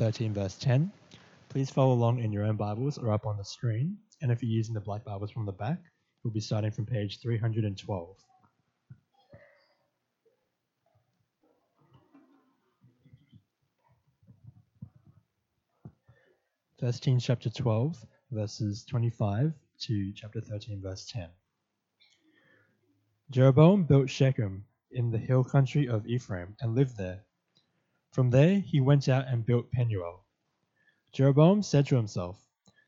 13, verse 10. Please follow along in your own Bibles or up on the screen. And if you're using the black Bibles from the back, we'll be starting from page 312. First Kings chapter 12, verses 25 to chapter 13, verse 10. Jeroboam built Shechem in the hill country of Ephraim and lived there. From there he went out and built Penuel. Jeroboam said to himself,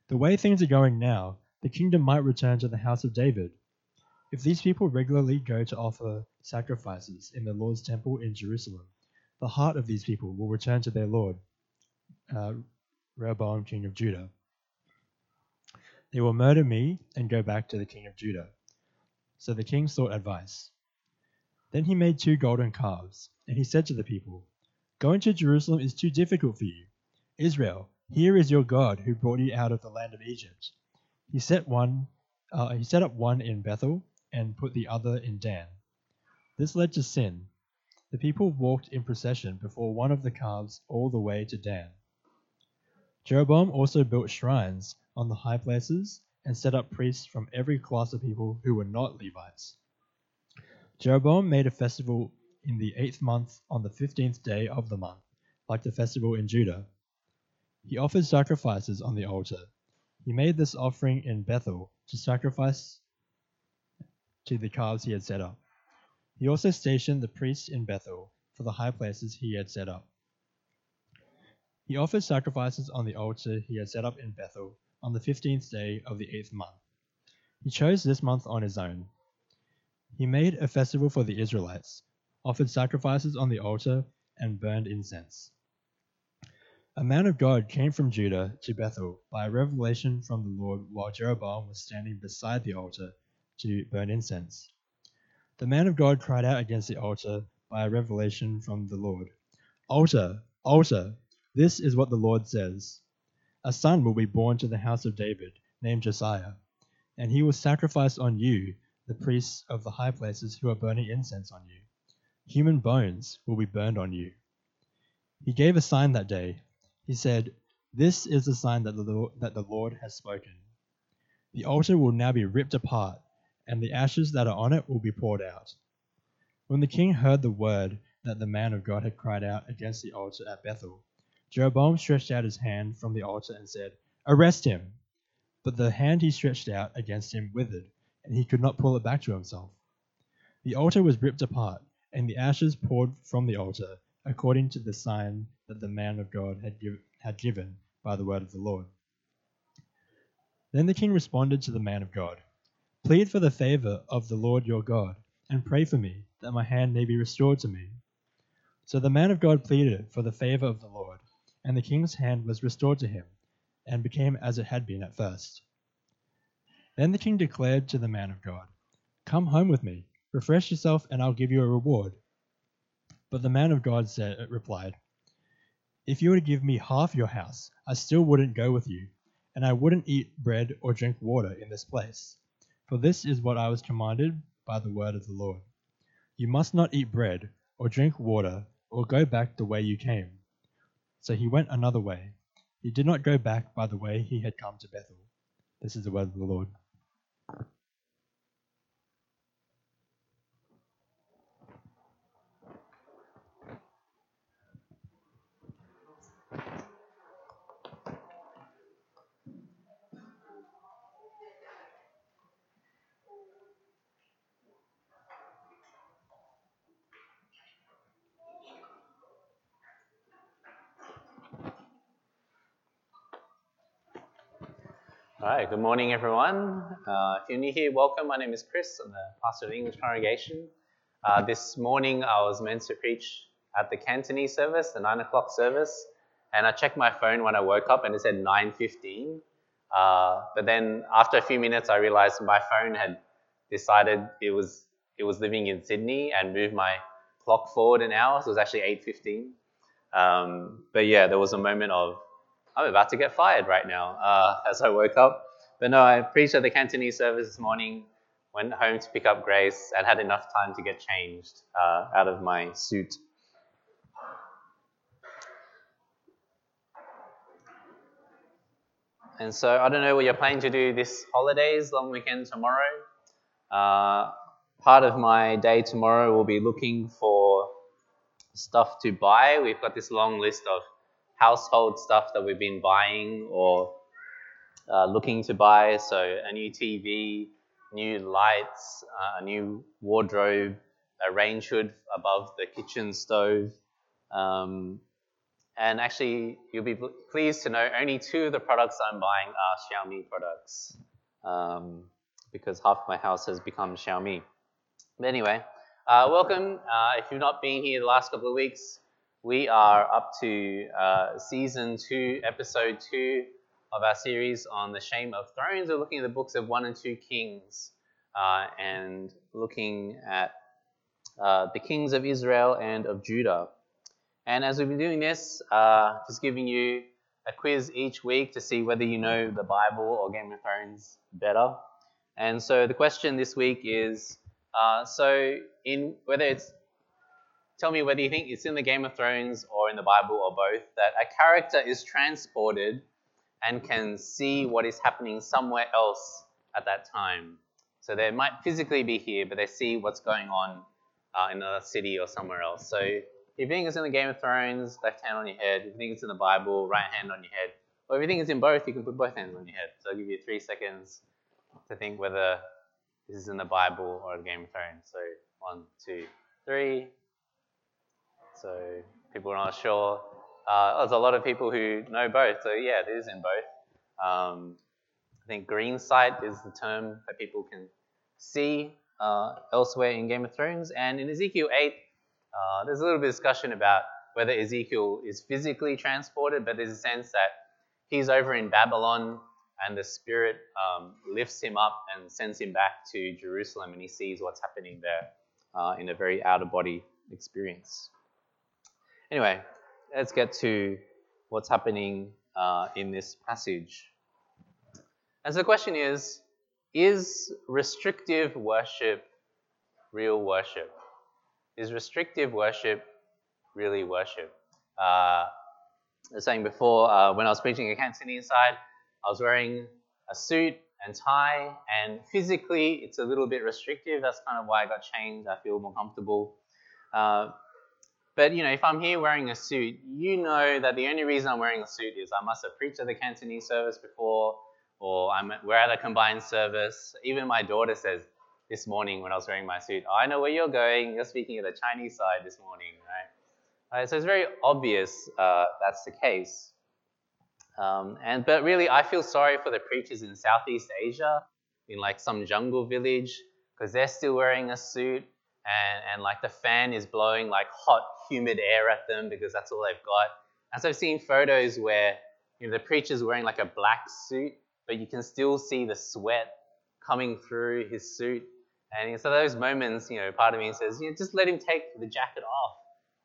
The way things are going now, the kingdom might return to the house of David. If these people regularly go to offer sacrifices in the Lord's temple in Jerusalem, the heart of these people will return to their Lord. Uh, Rehoboam, king of Judah. They will murder me and go back to the king of Judah. So the king sought advice. Then he made two golden calves, and he said to the people, Going to Jerusalem is too difficult for you. Israel, here is your God who brought you out of the land of Egypt. He set one uh, he set up one in Bethel and put the other in Dan. This led to sin. The people walked in procession before one of the calves all the way to Dan. Jeroboam also built shrines on the high places and set up priests from every class of people who were not Levites. Jeroboam made a festival in the eighth month on the fifteenth day of the month, like the festival in Judah. He offered sacrifices on the altar. He made this offering in Bethel to sacrifice to the calves he had set up. He also stationed the priests in Bethel for the high places he had set up. He offered sacrifices on the altar he had set up in Bethel on the fifteenth day of the eighth month. He chose this month on his own. He made a festival for the Israelites, offered sacrifices on the altar, and burned incense. A man of God came from Judah to Bethel by a revelation from the Lord while Jeroboam was standing beside the altar to burn incense. The man of God cried out against the altar by a revelation from the Lord Altar, altar, this is what the Lord says A son will be born to the house of David, named Josiah, and he will sacrifice on you, the priests of the high places who are burning incense on you. Human bones will be burned on you. He gave a sign that day. He said, This is the sign that the, Lord, that the Lord has spoken. The altar will now be ripped apart, and the ashes that are on it will be poured out. When the king heard the word that the man of God had cried out against the altar at Bethel, Jeroboam stretched out his hand from the altar and said, Arrest him! But the hand he stretched out against him withered, and he could not pull it back to himself. The altar was ripped apart, and the ashes poured from the altar, according to the sign that the man of God had, give, had given by the word of the Lord. Then the king responded to the man of God Plead for the favor of the Lord your God, and pray for me, that my hand may be restored to me. So the man of God pleaded for the favor of the Lord and the king's hand was restored to him, and became as it had been at first. Then the king declared to the man of God, Come home with me, refresh yourself, and I'll give you a reward. But the man of God said, replied, If you were to give me half your house, I still wouldn't go with you, and I wouldn't eat bread or drink water in this place. For this is what I was commanded by the word of the Lord. You must not eat bread, or drink water, or go back the way you came. So he went another way. He did not go back by the way he had come to Bethel. This is the word of the Lord. Right, good morning, everyone. Uh, if you're new here, welcome. My name is Chris. I'm the pastor of the English congregation. Uh, this morning, I was meant to preach at the Cantonese service, the 9 o'clock service, and I checked my phone when I woke up and it said 9.15. Uh, but then after a few minutes, I realized my phone had decided it was, it was living in Sydney and moved my clock forward an hour, so it was actually 8.15. Um, but yeah, there was a moment of, I'm about to get fired right now uh, as I woke up. But no, I preached at the Cantonese service this morning, went home to pick up Grace, and had enough time to get changed uh, out of my suit. and so I don't know what you're planning to do this holidays, long weekend tomorrow. Uh, part of my day tomorrow will be looking for stuff to buy. We've got this long list of household stuff that we've been buying or uh, looking to buy. So a new TV, new lights, uh, a new wardrobe, a range hood above the kitchen stove. Um, and actually, you'll be pleased to know only two of the products I'm buying are Xiaomi products um, because half my house has become Xiaomi. But anyway, uh, welcome. Uh, if you've not been here the last couple of weeks, we are up to uh, season two, episode two of our series on the shame of thrones. We're looking at the books of one and two kings uh, and looking at uh, the kings of Israel and of Judah. And as we've been doing this, uh, just giving you a quiz each week to see whether you know the Bible or Game of Thrones better. And so the question this week is uh, so in whether it's tell me whether you think it's in the Game of Thrones or in the Bible or both that a character is transported and can see what is happening somewhere else at that time. So they might physically be here, but they see what's going on uh, in another city or somewhere else. So if you think it's in the Game of Thrones, left hand on your head. If you think it's in the Bible, right hand on your head. Or if you think it's in both, you can put both hands on your head. So I'll give you three seconds to think whether this is in the Bible or the Game of Thrones. So one, two, three. So people are not sure. Uh, there's a lot of people who know both. So yeah, it is in both. Um, I think green sight is the term that people can see uh, elsewhere in Game of Thrones. And in Ezekiel 8, uh, there's a little bit of discussion about whether Ezekiel is physically transported, but there's a sense that he's over in Babylon and the Spirit um, lifts him up and sends him back to Jerusalem and he sees what's happening there uh, in a very out of body experience. Anyway, let's get to what's happening uh, in this passage. And so the question is Is restrictive worship real worship? Is restrictive worship really worship? Uh, I was saying before, uh, when I was preaching at Cantonese side, I was wearing a suit and tie, and physically it's a little bit restrictive. That's kind of why I got changed. I feel more comfortable. Uh, but you know, if I'm here wearing a suit, you know that the only reason I'm wearing a suit is I must have preached at the Cantonese service before, or I'm we're at a combined service. Even my daughter says, this morning when I was wearing my suit. Oh, I know where you're going. You're speaking at the Chinese side this morning, right? right so it's very obvious uh, that's the case. Um, and but really, I feel sorry for the preachers in Southeast Asia, in like some jungle village, because they're still wearing a suit, and and like the fan is blowing like hot, humid air at them because that's all they've got. And so I've seen photos where you know the preacher's wearing like a black suit, but you can still see the sweat coming through his suit. And so those moments, you know, part of me says, you know, just let him take the jacket off.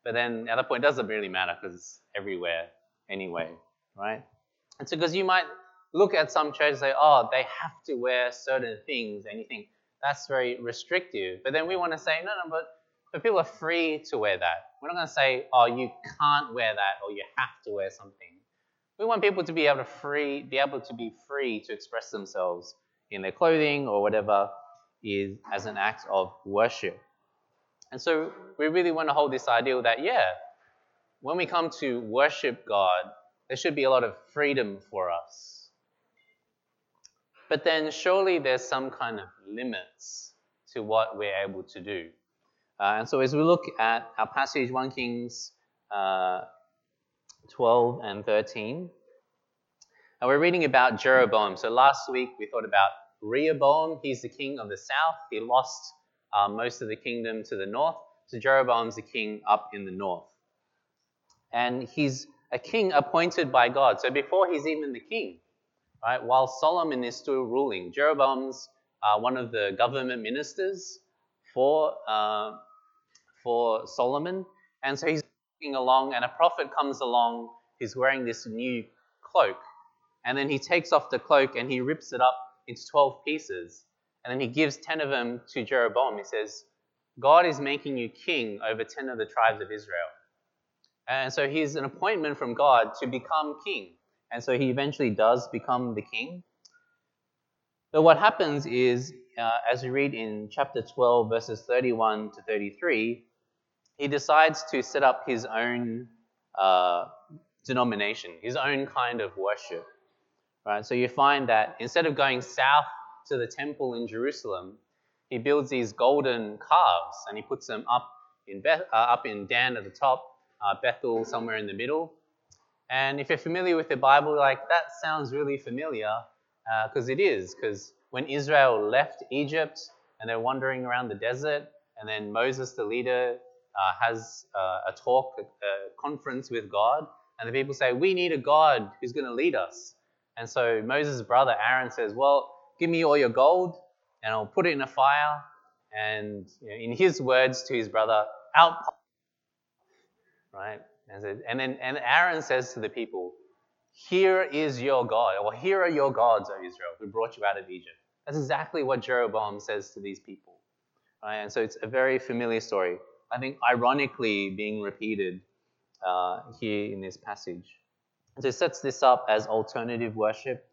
But then at that point, it doesn't really matter because it's everywhere anyway, right? And so because you might look at some churches and say, oh, they have to wear certain things, and you think that's very restrictive. But then we want to say, no, no, but, but people are free to wear that. We're not going to say, oh, you can't wear that or you have to wear something. We want people to be able to free, be able to be free to express themselves in their clothing or whatever is as an act of worship. And so we really want to hold this ideal that, yeah, when we come to worship God, there should be a lot of freedom for us. But then surely there's some kind of limits to what we're able to do. Uh, and so as we look at our passage, 1 Kings uh, 12 and 13, and we're reading about Jeroboam. So last week we thought about Rehoboam, he's the king of the south. He lost uh, most of the kingdom to the north. So Jeroboam's the king up in the north. And he's a king appointed by God. So before he's even the king, right, while Solomon is still ruling, Jeroboam's uh, one of the government ministers for, uh, for Solomon. And so he's walking along, and a prophet comes along who's wearing this new cloak. And then he takes off the cloak and he rips it up into 12 pieces. And then he gives 10 of them to Jeroboam. He says, God is making you king over 10 of the tribes of Israel. And so he's an appointment from God to become king. And so he eventually does become the king. But what happens is, uh, as we read in chapter 12, verses 31 to 33, he decides to set up his own uh, denomination, his own kind of worship. Right? So you find that instead of going south to the temple in Jerusalem, he builds these golden calves and he puts them up in Beth, uh, up in Dan at the top, uh, Bethel somewhere in the middle. And if you're familiar with the Bible, like that sounds really familiar because uh, it is. Because when Israel left Egypt and they're wandering around the desert, and then Moses, the leader, uh, has uh, a talk, a, a conference with God, and the people say, "We need a God who's going to lead us." And so Moses' brother Aaron says, Well, give me all your gold and I'll put it in a fire. And you know, in his words to his brother, out. Right? And then and Aaron says to the people, Here is your God, or here are your gods, O Israel, who brought you out of Egypt. That's exactly what Jeroboam says to these people. Right? And so it's a very familiar story. I think ironically being repeated uh, here in this passage. So he sets this up as alternative worship.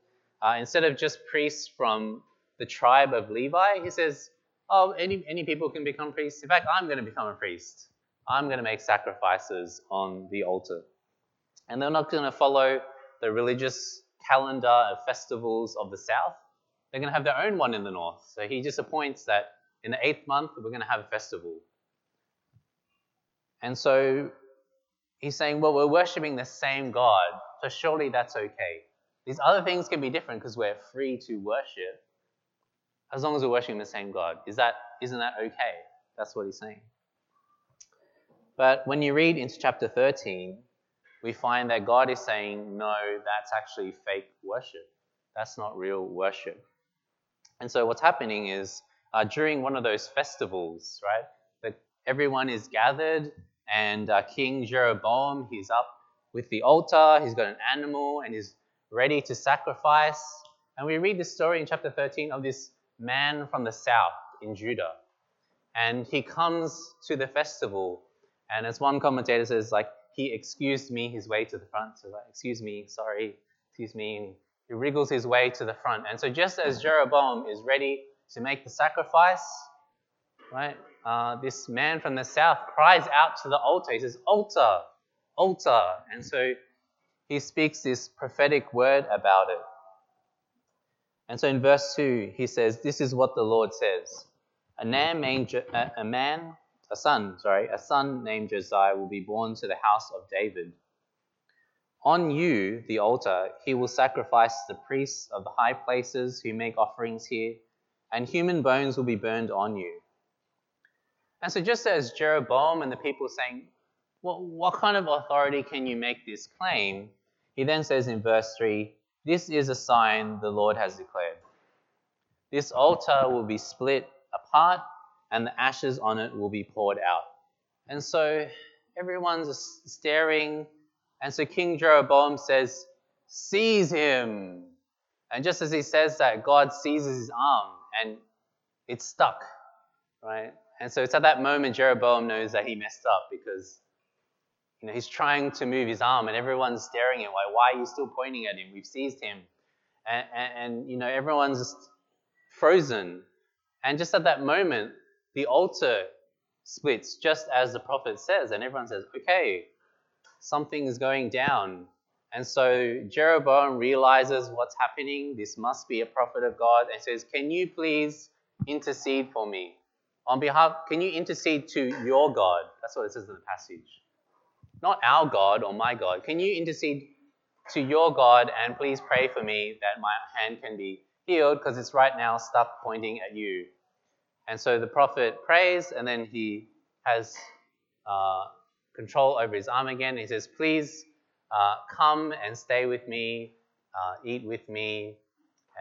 Uh, instead of just priests from the tribe of Levi, he says, oh, any, any people can become priests. In fact, I'm going to become a priest. I'm going to make sacrifices on the altar. And they're not going to follow the religious calendar of festivals of the south. They're going to have their own one in the north. So he just appoints that in the eighth month, we're going to have a festival. And so he's saying, well, we're worshipping the same God, so surely that's okay. These other things can be different because we're free to worship as long as we're worshiping the same God. Is that, isn't that okay? That's what he's saying. But when you read into chapter 13, we find that God is saying, no, that's actually fake worship. That's not real worship. And so what's happening is uh, during one of those festivals, right, that everyone is gathered and uh, King Jeroboam, he's up with the altar, he's got an animal, and he's ready to sacrifice. And we read the story in chapter 13 of this man from the south in Judah. And he comes to the festival, and as one commentator says, like, he excused me his way to the front. So, like, excuse me, sorry, excuse me. And he wriggles his way to the front. And so, just as Jeroboam is ready to make the sacrifice, right, uh, this man from the south cries out to the altar. He says, Altar, altar. And so he speaks this prophetic word about it. And so in verse 2, he says, This is what the Lord says. A man, a man, a son, sorry, a son named Josiah will be born to the house of David. On you, the altar, he will sacrifice the priests of the high places who make offerings here, and human bones will be burned on you. And so, just as Jeroboam and the people saying, Well, what kind of authority can you make this claim? He then says in verse 3 This is a sign the Lord has declared. This altar will be split apart, and the ashes on it will be poured out. And so, everyone's staring. And so, King Jeroboam says, Seize him. And just as he says that, God seizes his arm and it's stuck, right? And so it's at that moment Jeroboam knows that he messed up because you know, he's trying to move his arm and everyone's staring at him. Like, why are you still pointing at him? We've seized him. And, and, and you know, everyone's just frozen. And just at that moment, the altar splits just as the prophet says. And everyone says, okay, something is going down. And so Jeroboam realizes what's happening. This must be a prophet of God and says, Can you please intercede for me? on behalf, can you intercede to your God? That's what it says in the passage. Not our God or my God. Can you intercede to your God and please pray for me that my hand can be healed because it's right now stuck pointing at you. And so the prophet prays and then he has uh, control over his arm again. He says, Please uh, come and stay with me, uh, eat with me.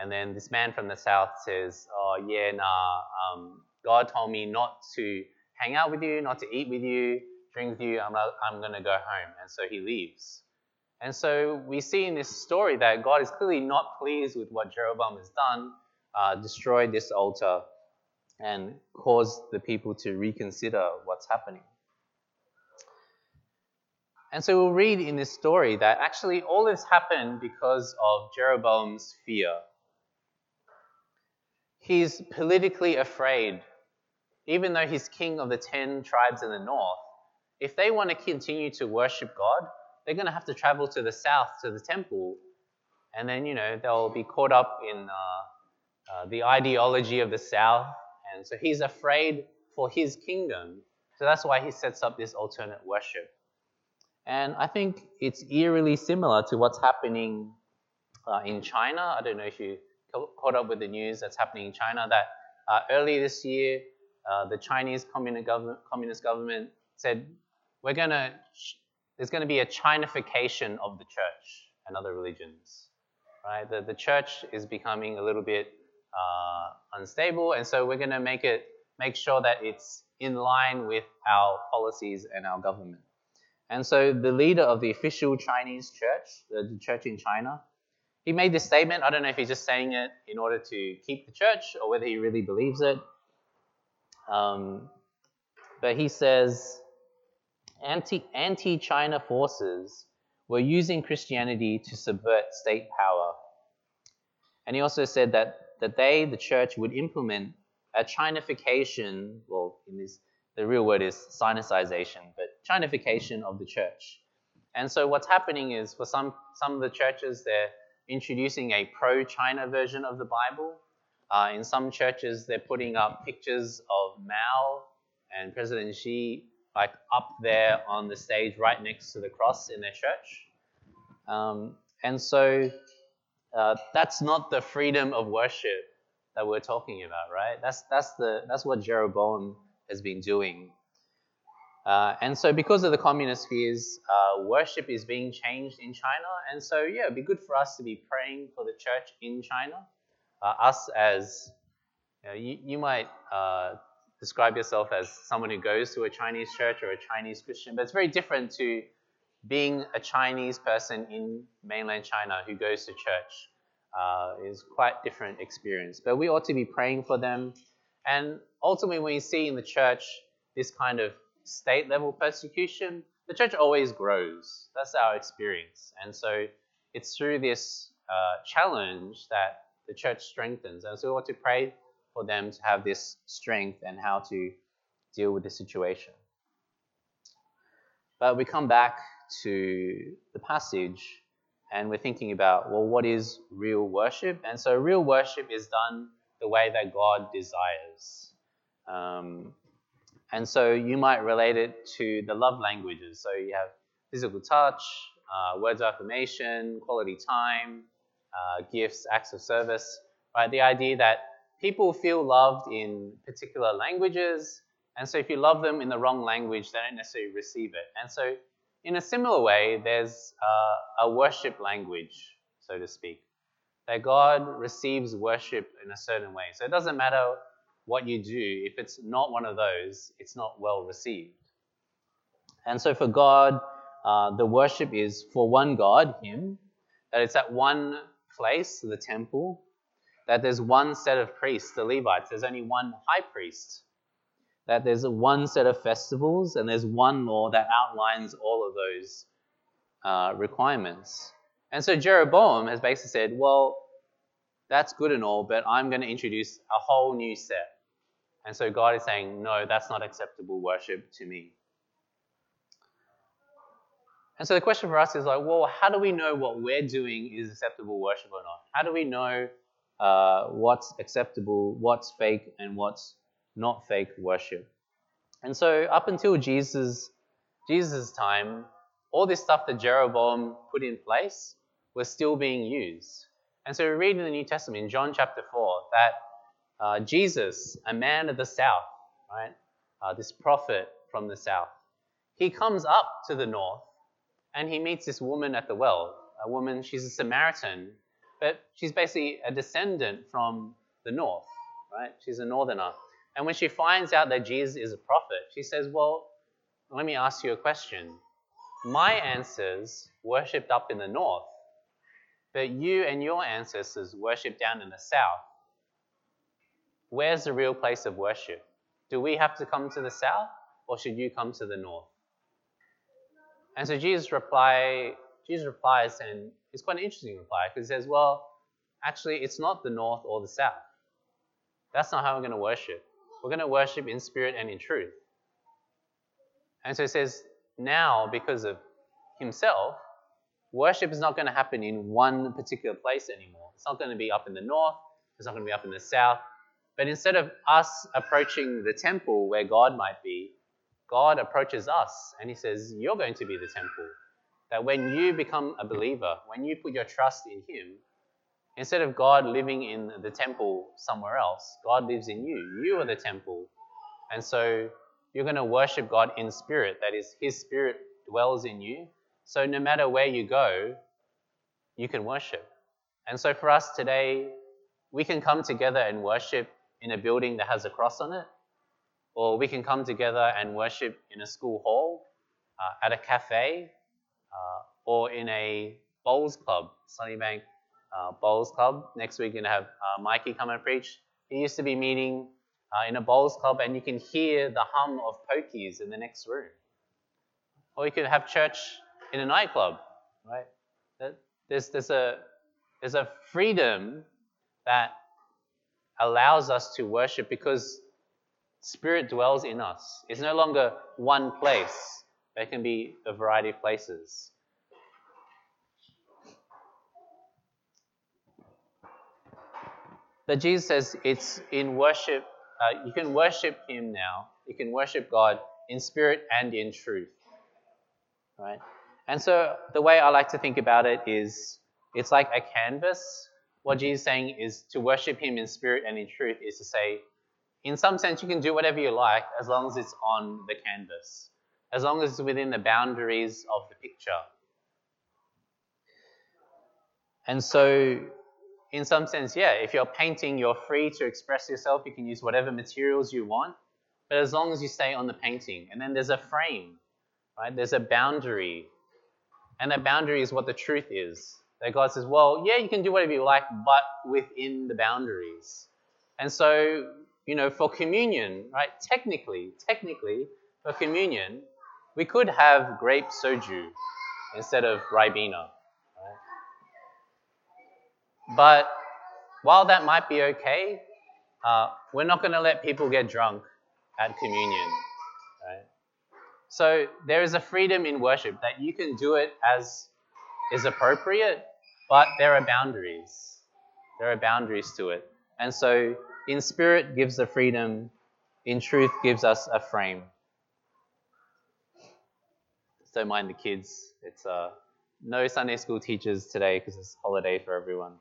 And then this man from the south says, Oh, yeah, nah, um, God told me not to hang out with you, not to eat with you, drink with you. I'm, I'm going to go home. And so he leaves. And so we see in this story that God is clearly not pleased with what Jeroboam has done, uh, destroyed this altar, and cause the people to reconsider what's happening. and so we'll read in this story that actually all this happened because of Jeroboam's fear. He's politically afraid, even though he's king of the ten tribes in the north. If they want to continue to worship God, they're going to have to travel to the south to the temple, and then you know they'll be caught up in uh, uh, the ideology of the south, and so he's afraid for his kingdom. So that's why he sets up this alternate worship. And I think it's eerily similar to what's happening uh, in China. I don't know if you caught up with the news that's happening in China that uh, early this year, uh, the Chinese communist government, communist government said, we're going to, there's going to be a Chinification of the church and other religions. Right? The, the church is becoming a little bit uh, unstable, and so we're going to make it, make sure that it's in line with our policies and our government. And so the leader of the official Chinese church, the church in China, he made this statement. I don't know if he's just saying it in order to keep the church or whether he really believes it. Um, but he says anti anti China forces were using Christianity to subvert state power. And he also said that, that they, the church, would implement a Chinification, well, in this the real word is sinicization, but Chinification of the church. And so what's happening is for some, some of the churches, they're introducing a pro-China version of the Bible. Uh, in some churches, they're putting up pictures of Mao and President Xi like up there on the stage right next to the cross in their church. Um, and so uh, that's not the freedom of worship that we're talking about, right? That's, that's, the, that's what Jeroboam has been doing. Uh, and so, because of the communist fears, uh, worship is being changed in China. And so, yeah, it'd be good for us to be praying for the church in China. Uh, us as, you, know, you, you might uh, describe yourself as someone who goes to a Chinese church or a Chinese Christian, but it's very different to being a Chinese person in mainland China who goes to church. Uh, is quite different experience. But we ought to be praying for them and ultimately, when you see in the church this kind of state level persecution, the church always grows. That's our experience. And so it's through this uh, challenge that the church strengthens. And so we ought to pray for them to have this strength and how to deal with the situation. But we come back to the passage and we're thinking about, well, what is real worship? And so real worship is done the way that God desires. Um, and so you might relate it to the love languages. So you have physical touch, uh, words of affirmation, quality time, uh, gifts, acts of service. Right? The idea that people feel loved in particular languages, and so if you love them in the wrong language, they don't necessarily receive it. And so, in a similar way, there's uh, a worship language, so to speak that God receives worship in a certain way. So it doesn't matter what you do, if it's not one of those, it's not well received. And so for God, uh, the worship is for one God, Him, that it's at one place, the temple, that there's one set of priests, the Levites, there's only one high priest, that there's one set of festivals, and there's one law that outlines all of those uh, requirements. And so Jeroboam has basically said, well, that's good and all, but I'm going to introduce a whole new set. And so God is saying, no, that's not acceptable worship to me. And so the question for us is like, well, how do we know what we're doing is acceptable worship or not? How do we know uh, what's acceptable, what's fake, and what's not fake worship? And so up until Jesus, Jesus' time, all this stuff that Jeroboam put in place was still being used. And so we read in the New Testament, in John chapter 4, that uh, Jesus, a man of the south, right, uh, this prophet from the south, he comes up to the north and he meets this woman at the well. A woman, she's a Samaritan, but she's basically a descendant from the north, right? She's a northerner. And when she finds out that Jesus is a prophet, she says, Well, let me ask you a question. My ancestors worshipped up in the north but you and your ancestors worshipped down in the south. Where's the real place of worship? Do we have to come to the south or should you come to the north? And so Jesus reply, Jesus replies, and it's quite an interesting reply because he says, "Well, actually, it's not the north or the south. That's not how we're going to worship. We're going to worship in spirit and in truth." And so he says, now because of himself, worship is not going to happen in one particular place anymore. It's not going to be up in the north. It's not going to be up in the south. But instead of us approaching the temple where God might be, God approaches us and he says, You're going to be the temple. That when you become a believer, when you put your trust in him, instead of God living in the temple somewhere else, God lives in you. You are the temple. And so you're going to worship God in spirit. That is, his spirit dwells in you. So no matter where you go, you can worship. And so for us today, we can come together and worship in a building that has a cross on it, or we can come together and worship in a school hall, uh, at a cafe, uh, or in a bowls club, Sunnybank uh, Bowls Club. Next week, we're going to have uh, Mikey come and preach. He used to be meeting uh, in a bowls club, and you can hear the hum of pokies in the next room. Or you could have church in a nightclub, right? There's, there's, a, there's a freedom that allows us to worship because Spirit dwells in us. It's no longer one place, there can be a variety of places. But Jesus says it's in worship, uh, you can worship Him now. You can worship God in spirit and in truth. Right? And so the way I like to think about it is it's like a canvas. What Jesus is saying is to worship Him in spirit and in truth is to say, in some sense, you can do whatever you like as long as it's on the canvas, as long as it's within the boundaries of the picture. And so, in some sense, yeah, if you're painting, you're free to express yourself. You can use whatever materials you want, but as long as you stay on the painting. And then there's a frame, right? There's a boundary and that boundary is what the truth is. That God says, well, yeah, you can do whatever you like, but within the boundaries. And so, you know, for communion, right, technically, technically, for communion, we could have grape soju instead of ribena. But while that might be okay, uh, we're not going to let people get drunk at communion. Right? So there is a freedom in worship that you can do it as is appropriate, but there are boundaries. There are boundaries to it. And so in spirit gives the freedom, in truth gives us a frame. Don't mind the kids. It's uh, no Sunday school teachers today because it's holiday for everyone.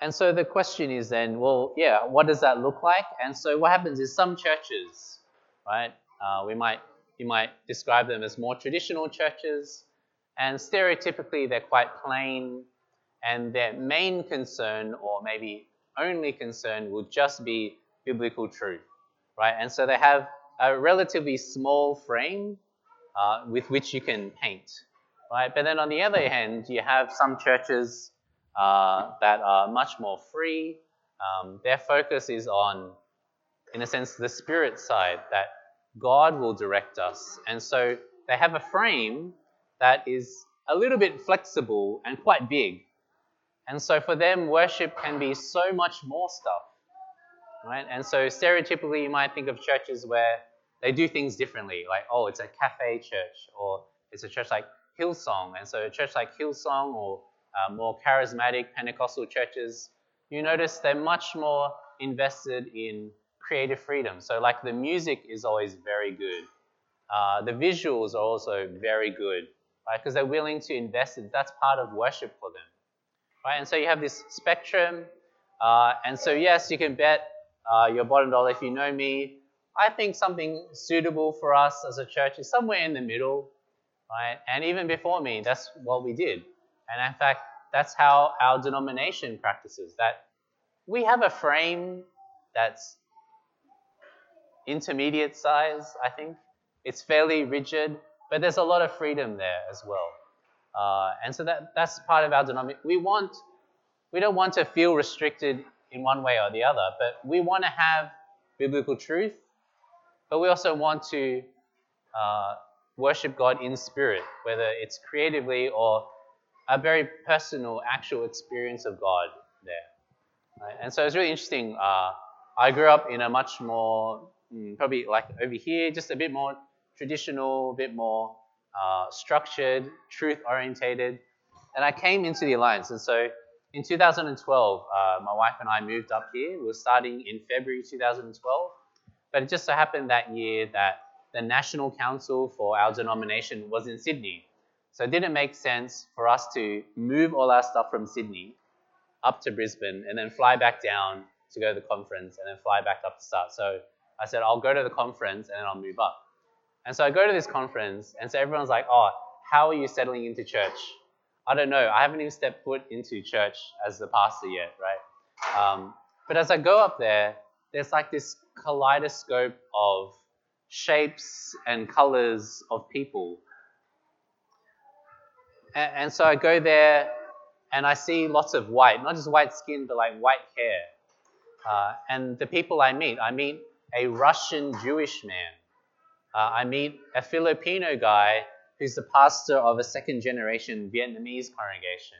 And so the question is then, well, yeah, what does that look like? And so what happens is some churches, right? Uh, we might you might describe them as more traditional churches, and stereotypically they're quite plain, and their main concern, or maybe only concern, would just be biblical truth, right? And so they have a relatively small frame uh, with which you can paint, right? But then on the other hand, you have some churches uh, that are much more free. Um, their focus is on, in a sense, the spirit side that God will direct us. And so they have a frame that is a little bit flexible and quite big. And so for them, worship can be so much more stuff. Right? And so stereotypically, you might think of churches where they do things differently, like, oh, it's a cafe church, or it's a church like Hillsong. And so a church like Hillsong or uh, more charismatic Pentecostal churches, you notice they're much more invested in creative freedom. So, like the music is always very good. Uh, the visuals are also very good, right? Because they're willing to invest in that's part of worship for them, right? And so you have this spectrum. Uh, and so, yes, you can bet uh, your bottom dollar if you know me. I think something suitable for us as a church is somewhere in the middle, right? And even before me, that's what we did. And in fact, that's how our denomination practices that we have a frame that's intermediate size, I think. It's fairly rigid, but there's a lot of freedom there as well. Uh, and so that, that's part of our denomination. We want, we don't want to feel restricted in one way or the other, but we want to have biblical truth, but we also want to uh, worship God in spirit, whether it's creatively or a very personal, actual experience of God there. Right? And so it's really interesting. Uh, I grew up in a much more, mm, probably like over here, just a bit more traditional, a bit more uh, structured, truth orientated. And I came into the Alliance. And so in 2012, uh, my wife and I moved up here. We were starting in February 2012. But it just so happened that year that the National Council for our denomination was in Sydney. So it didn't make sense for us to move all our stuff from Sydney up to Brisbane and then fly back down to go to the conference and then fly back up to start. So I said, I'll go to the conference and then I'll move up. And so I go to this conference, and so everyone's like, oh, how are you settling into church? I don't know. I haven't even stepped foot into church as the pastor yet, right? Um, but as I go up there, there's like this kaleidoscope of shapes and colors of people. And, and, so I go there and I see lots of white, not just white skin, but like white hair. Uh, and the people I meet, I meet a Russian Jewish man. Uh, I meet a Filipino guy who's the pastor of a second generation Vietnamese congregation.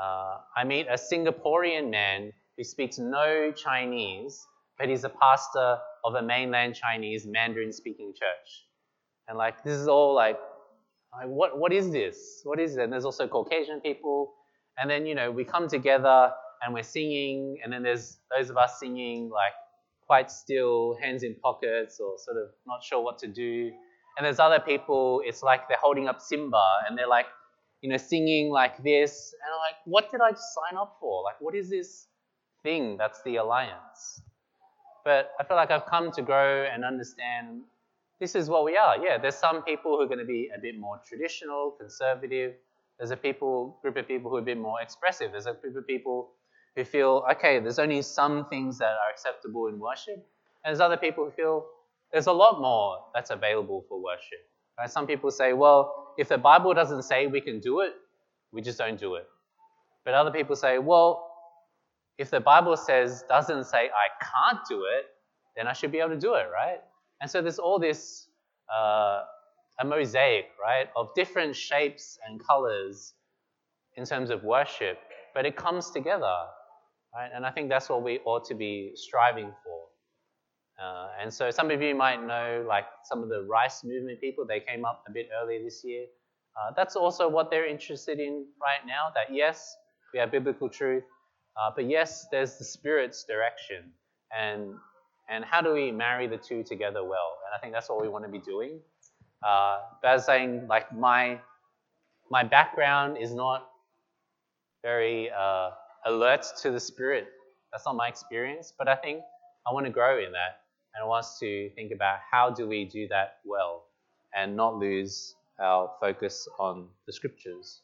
Uh, I meet a Singaporean man who speaks no Chinese but he's a pastor of a mainland Chinese Mandarin speaking church. And like, this is all like, like, what, what is this? What is it? And there's also Caucasian people. And then, you know, we come together and we're singing, and then there's those of us singing like quite still, hands in pockets, or sort of not sure what to do. And there's other people, it's like they're holding up Simba and they're like, you know, singing like this. And I'm like, what did I sign up for? Like, what is this thing that's the alliance? But I feel like I've come to grow and understand this is what we are. Yeah, there's some people who are going to be a bit more traditional, conservative. There's a people group of people who are a bit more expressive. There's a group of people who feel, okay, there's only some things that are acceptable in worship. And there's other people who feel there's a lot more that's available for worship. Right? Some people say, well, if the Bible doesn't say we can do it, we just don't do it. But other people say, well, if the Bible says doesn't say I can't do it, then I should be able to do it, right? And so there's all this uh, a mosaic, right, of different shapes and colors in terms of worship, but it comes together, right? And I think that's what we ought to be striving for. Uh, and so some of you might know, like some of the rice movement people, they came up a bit earlier this year. Uh, that's also what they're interested in right now. That yes, we have biblical truth, uh, but yes, there's the Spirit's direction. And, and how do we marry the two together well? And I think that's what we want to be doing. Uh, saying, like, my, my background is not very uh, alert to the Spirit. That's not my experience. But I think I want to grow in that. And I want to think about how do we do that well and not lose our focus on the scriptures.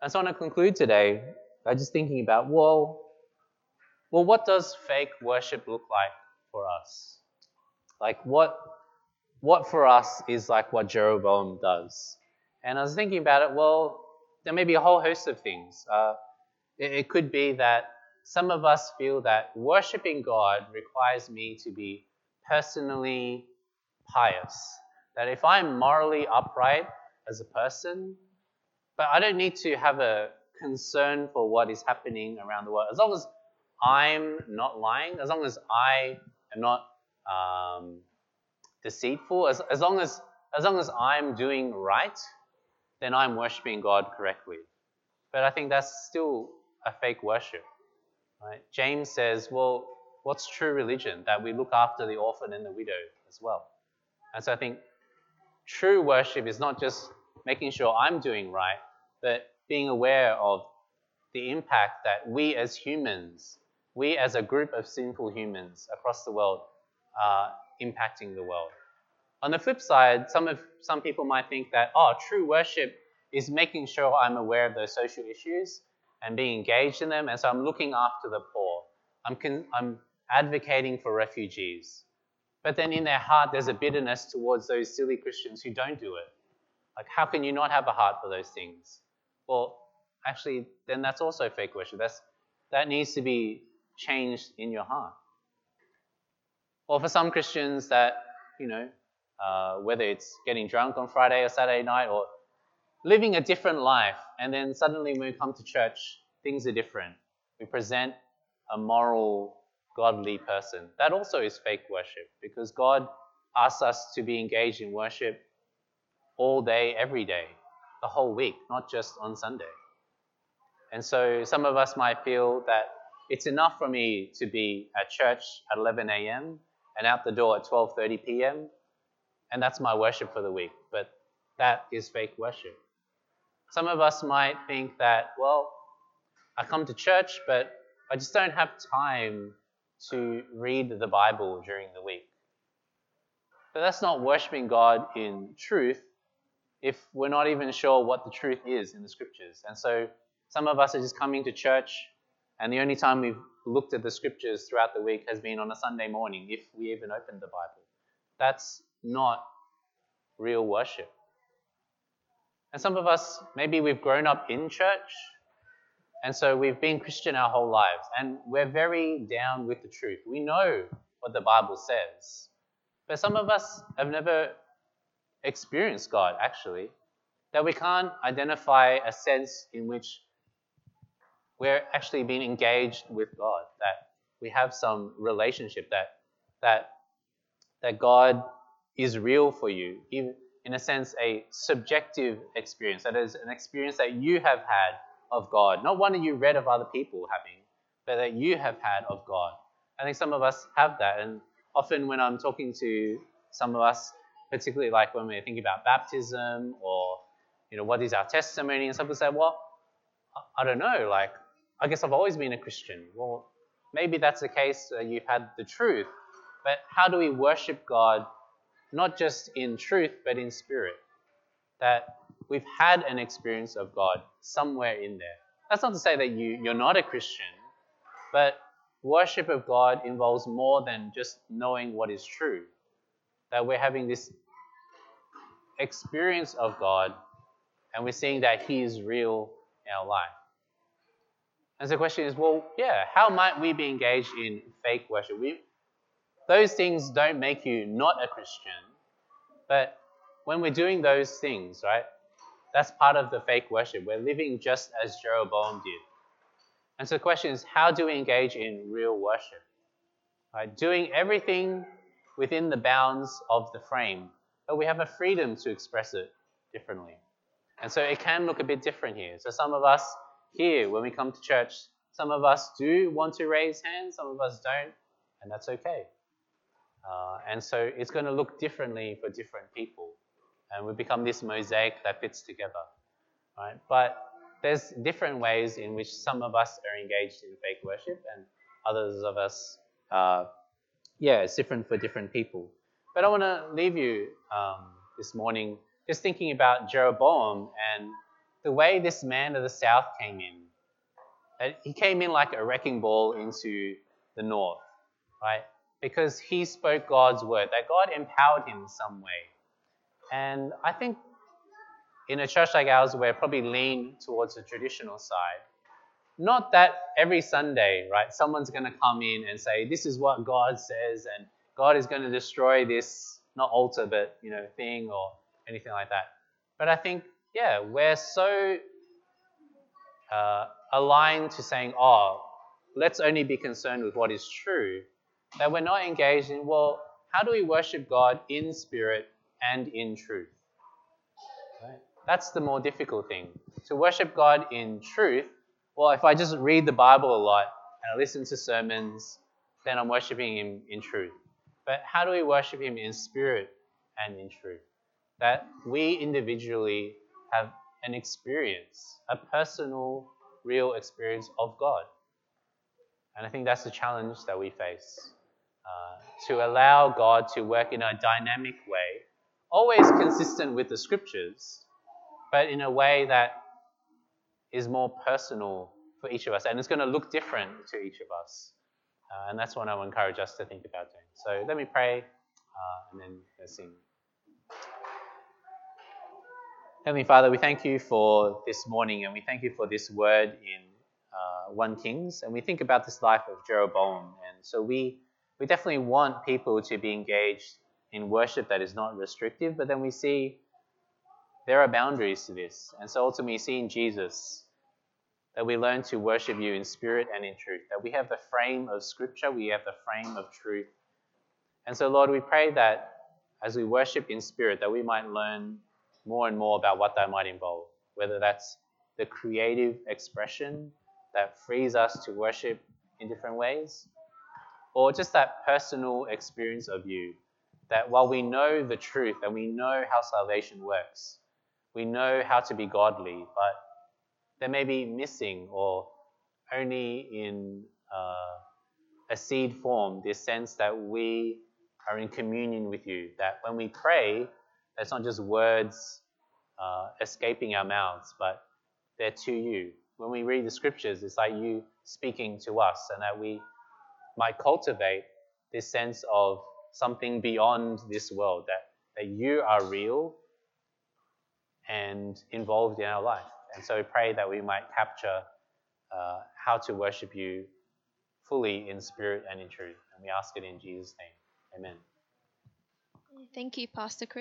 And so I want to conclude today by just thinking about, well, well, what does fake worship look like for us? Like what what for us is like what Jeroboam does? And I was thinking about it, well, there may be a whole host of things. Uh, it, it could be that some of us feel that worshiping God requires me to be personally pious. That if I'm morally upright as a person, but I don't need to have a concern for what is happening around the world. As long as I'm not lying, as long as I am not um, deceitful, as, as, long as, as long as I'm doing right, then I'm worshiping God correctly. But I think that's still a fake worship. Right? James says, well, what's true religion? That we look after the orphan and the widow as well. And so I think true worship is not just making sure I'm doing right, but being aware of the impact that we as humans, we as a group of sinful humans across the world, are impacting the world. On the flip side, some of some people might think that oh, true worship is making sure I'm aware of those social issues and being engaged in them, and so I'm looking after the poor. I'm con- I'm advocating for refugees. But then in their heart, there's a bitterness towards those silly Christians who don't do it. Like, how can you not have a heart for those things? well, actually, then that's also fake worship. That's, that needs to be changed in your heart. Or for some Christians that, you know, uh, whether it's getting drunk on Friday or Saturday night or living a different life. And then suddenly when we come to church, things are different. We present a moral, godly person. That also is fake worship because God asks us to be engaged in worship all day, every day, the whole week, not just on Sunday. And so some of us might feel that it's enough for me to be at church at 11 a.m. and out the door at 12:30 p.m. and that's my worship for the week. But that is fake worship. Some of us might think that, well, I come to church, but I just don't have time to read the Bible during the week. But that's not worshiping God in truth if we're not even sure what the truth is in the scriptures. And so some of us are just coming to church, and the only time we've looked at the scriptures throughout the week has been on a Sunday morning, if we even opened the Bible. That's not real worship. And some of us, maybe we've grown up in church, and so we've been Christian our whole lives, and we're very down with the truth. We know what the Bible says. But some of us have never experienced God, actually, that we can't identify a sense in which we're actually being engaged with God, that we have some relationship, that, that, that God is real for you, even in a sense, a subjective experience. That is an experience that you have had of God, not one that you read of other people having, but that you have had of God. I think some of us have that, and often when I'm talking to some of us, particularly like when we're thinking about baptism or you know what is our testimony, and some people say, well, I don't know, like I guess I've always been a Christian. Well, maybe that's the case. Uh, you've had the truth, but how do we worship God not just in truth, but in spirit. That we've had an experience of God somewhere in there. That's not to say that you, you're not a Christian, but worship of God involves more than just knowing what is true. That we're having this experience of God and we're seeing that He is real in our life. And so the question is, well, yeah, how might we be engaged in fake worship? We, those things don't make you not a Christian. But when we're doing those things, right, that's part of the fake worship. We're living just as Jeroboam did. And so the question is, how do we engage in real worship? Right, doing everything within the bounds of the frame, but we have a freedom to express it differently. And so it can look a bit different here. So some of us here, when we come to church, some of us do want to raise hands, some of us don't, and that's okay. Uh, and so it's going to look differently for different people. And we become this mosaic that fits together. Right? But there's different ways in which some of us are engaged in fake worship and others of us, uh, yeah, it's different for different people. But I want to leave you um, this morning just thinking about Jeroboam and the way this man of the south came in. Uh, he came in like a wrecking ball into the north, right? because he spoke God's word, that God empowered him in some way. And I think in a church like ours, we're probably lean towards the traditional side. Not that every Sunday, right, someone's going to come in and say, This is what God says, and God is going to destroy this, not altar, but, you know, thing or anything like that. But I think, yeah, we're so uh, aligned to saying, Oh, let's only be concerned with what is true that we're not engaged in, well, how do we worship God in spirit and in truth? Right? That's the more difficult thing. To worship God in truth, well, if I just read the Bible a lot and I listen to sermons, then I'm worshiping Him in truth. But how do we worship Him in spirit and in truth? That we individually have an experience, a personal, real experience of God. And I think that's the challenge that we face. Uh, to allow God to work in a dynamic way, always consistent with the scriptures, but in a way that is more personal for each of us. And it's going to look different to each of us. Uh, and that's what I would encourage us to think about doing. So let me pray uh, and then sing. Heavenly Father, we thank you for this morning and we thank you for this word in uh, 1 Kings. And we think about this life of Jeroboam. And so we we definitely want people to be engaged in worship that is not restrictive, but then we see there are boundaries to this. And so ultimately, seeing Jesus, that we learn to worship you in spirit and in truth, that we have the frame of Scripture, we have the frame of truth. And so, Lord, we pray that as we worship in spirit, that we might learn more and more about what that might involve, whether that's the creative expression that frees us to worship in different ways, or just that personal experience of you. That while we know the truth and we know how salvation works, we know how to be godly, but there may be missing or only in uh, a seed form this sense that we are in communion with you. That when we pray, that's not just words uh, escaping our mouths, but they're to you. When we read the scriptures, it's like you speaking to us, and that we might cultivate this sense of something beyond this world, that, that you are real and involved in our life. And so we pray that we might capture uh, how to worship you fully in spirit and in truth. And we ask it in Jesus' name. Amen. Thank you, Pastor Chris.